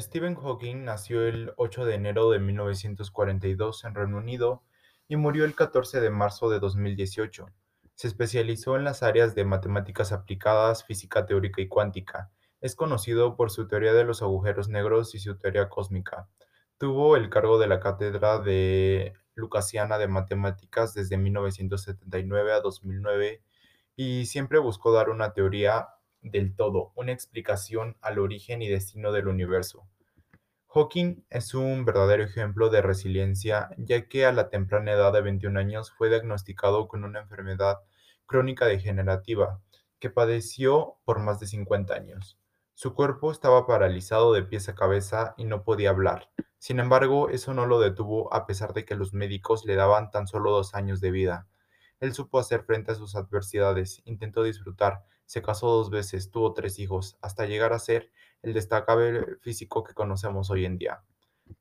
Stephen Hawking nació el 8 de enero de 1942 en Reino Unido y murió el 14 de marzo de 2018. Se especializó en las áreas de matemáticas aplicadas, física teórica y cuántica. Es conocido por su teoría de los agujeros negros y su teoría cósmica. Tuvo el cargo de la cátedra de Lucasiana de Matemáticas desde 1979 a 2009 y siempre buscó dar una teoría del todo, una explicación al origen y destino del universo. Hawking es un verdadero ejemplo de resiliencia, ya que a la temprana edad de 21 años fue diagnosticado con una enfermedad crónica degenerativa que padeció por más de 50 años. Su cuerpo estaba paralizado de pies a cabeza y no podía hablar. Sin embargo, eso no lo detuvo a pesar de que los médicos le daban tan solo dos años de vida. Él supo hacer frente a sus adversidades, intentó disfrutar, se casó dos veces, tuvo tres hijos, hasta llegar a ser el destacable físico que conocemos hoy en día.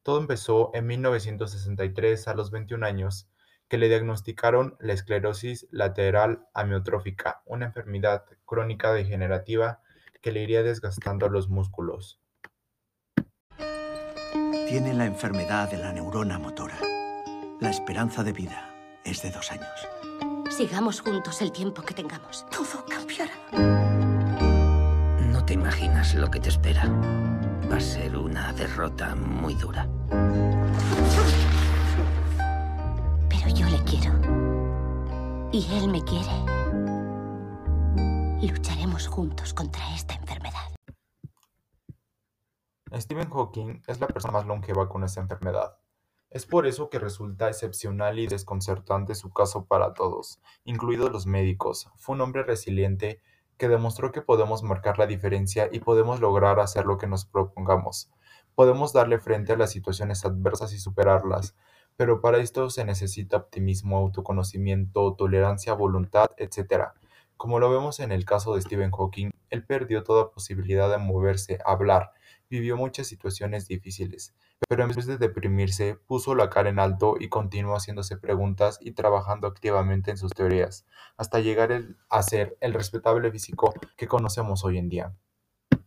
Todo empezó en 1963, a los 21 años, que le diagnosticaron la esclerosis lateral amiotrófica, una enfermedad crónica degenerativa que le iría desgastando los músculos. Tiene la enfermedad de la neurona motora. La esperanza de vida es de dos años. Sigamos juntos el tiempo que tengamos. Todo cambiará. No te imaginas lo que te espera. Va a ser una derrota muy dura. Pero yo le quiero. Y él me quiere. Lucharemos juntos contra esta enfermedad. Stephen Hawking es la persona más longeva con esta enfermedad. Es por eso que resulta excepcional y desconcertante su caso para todos, incluidos los médicos. Fue un hombre resiliente que demostró que podemos marcar la diferencia y podemos lograr hacer lo que nos propongamos. Podemos darle frente a las situaciones adversas y superarlas, pero para esto se necesita optimismo, autoconocimiento, tolerancia, voluntad, etc. Como lo vemos en el caso de Stephen Hawking, él perdió toda posibilidad de moverse, hablar, vivió muchas situaciones difíciles, pero en vez de deprimirse, puso la cara en alto y continuó haciéndose preguntas y trabajando activamente en sus teorías, hasta llegar a ser el respetable físico que conocemos hoy en día.